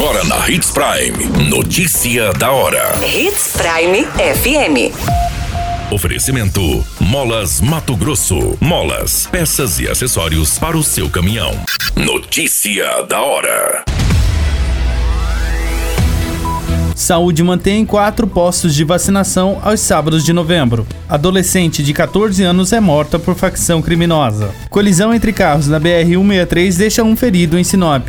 Agora na Hits Prime. Notícia da hora. Hits Prime FM. Oferecimento: Molas Mato Grosso. Molas, peças e acessórios para o seu caminhão. Notícia da hora. Saúde mantém quatro postos de vacinação aos sábados de novembro. Adolescente de 14 anos é morta por facção criminosa. Colisão entre carros na BR-163 deixa um ferido em Sinop.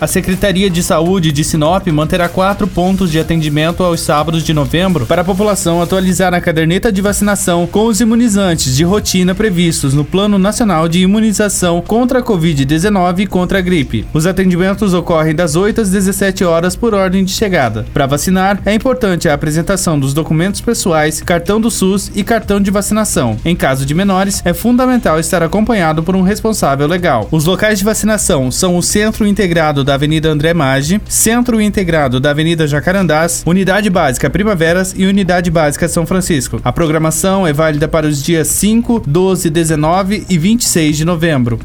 A Secretaria de Saúde de Sinop manterá quatro pontos de atendimento aos sábados de novembro para a população atualizar a caderneta de vacinação com os imunizantes de rotina previstos no Plano Nacional de Imunização contra a Covid-19 e contra a gripe. Os atendimentos ocorrem das 8 às 17 horas por ordem de chegada. Para vacinar, é importante a apresentação dos documentos pessoais, cartão do SUS e cartão de vacinação. Em caso de menores, é fundamental estar acompanhado por um responsável legal. Os locais de vacinação são o Centro Integrado da Avenida André Maggi, Centro Integrado da Avenida Jacarandás, Unidade Básica Primaveras e Unidade Básica São Francisco. A programação é válida para os dias 5, 12, 19 e 26 de novembro.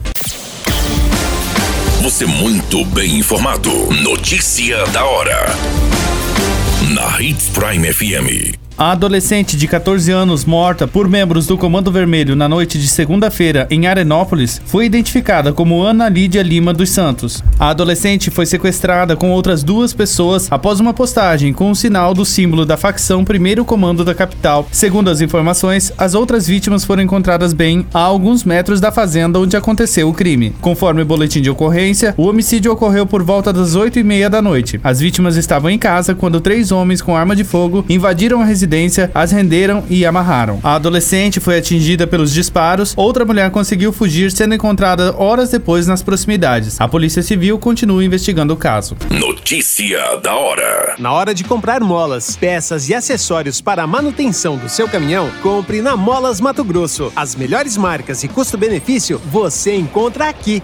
Você muito bem informado. Notícia da hora. Na Hits Prime FM. A adolescente de 14 anos morta por membros do Comando Vermelho na noite de segunda-feira em Arenópolis foi identificada como Ana Lídia Lima dos Santos. A adolescente foi sequestrada com outras duas pessoas após uma postagem com o sinal do símbolo da facção Primeiro Comando da capital. Segundo as informações, as outras vítimas foram encontradas bem a alguns metros da fazenda onde aconteceu o crime. Conforme o boletim de ocorrência, o homicídio ocorreu por volta das 8 e meia da noite. As vítimas estavam em casa quando três homens com arma de fogo invadiram a residência residência, as renderam e amarraram. A adolescente foi atingida pelos disparos, outra mulher conseguiu fugir, sendo encontrada horas depois nas proximidades. A Polícia Civil continua investigando o caso. Notícia da hora. Na hora de comprar molas, peças e acessórios para a manutenção do seu caminhão, compre na Molas Mato Grosso. As melhores marcas e custo-benefício você encontra aqui.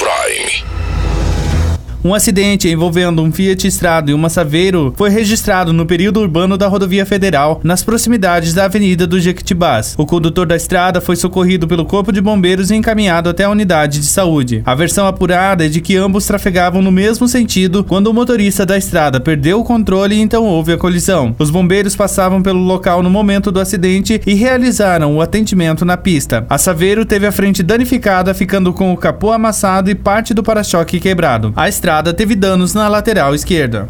Um acidente envolvendo um Fiat Strada e uma Saveiro foi registrado no período urbano da rodovia federal, nas proximidades da Avenida do Jequitibás. O condutor da estrada foi socorrido pelo Corpo de Bombeiros e encaminhado até a unidade de saúde. A versão apurada é de que ambos trafegavam no mesmo sentido quando o motorista da estrada perdeu o controle e então houve a colisão. Os bombeiros passavam pelo local no momento do acidente e realizaram o atendimento na pista. A Saveiro teve a frente danificada, ficando com o capô amassado e parte do para-choque quebrado. A estrada estrada teve danos na lateral esquerda.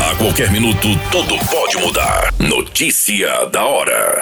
A qualquer minuto, tudo pode mudar. Notícia da hora.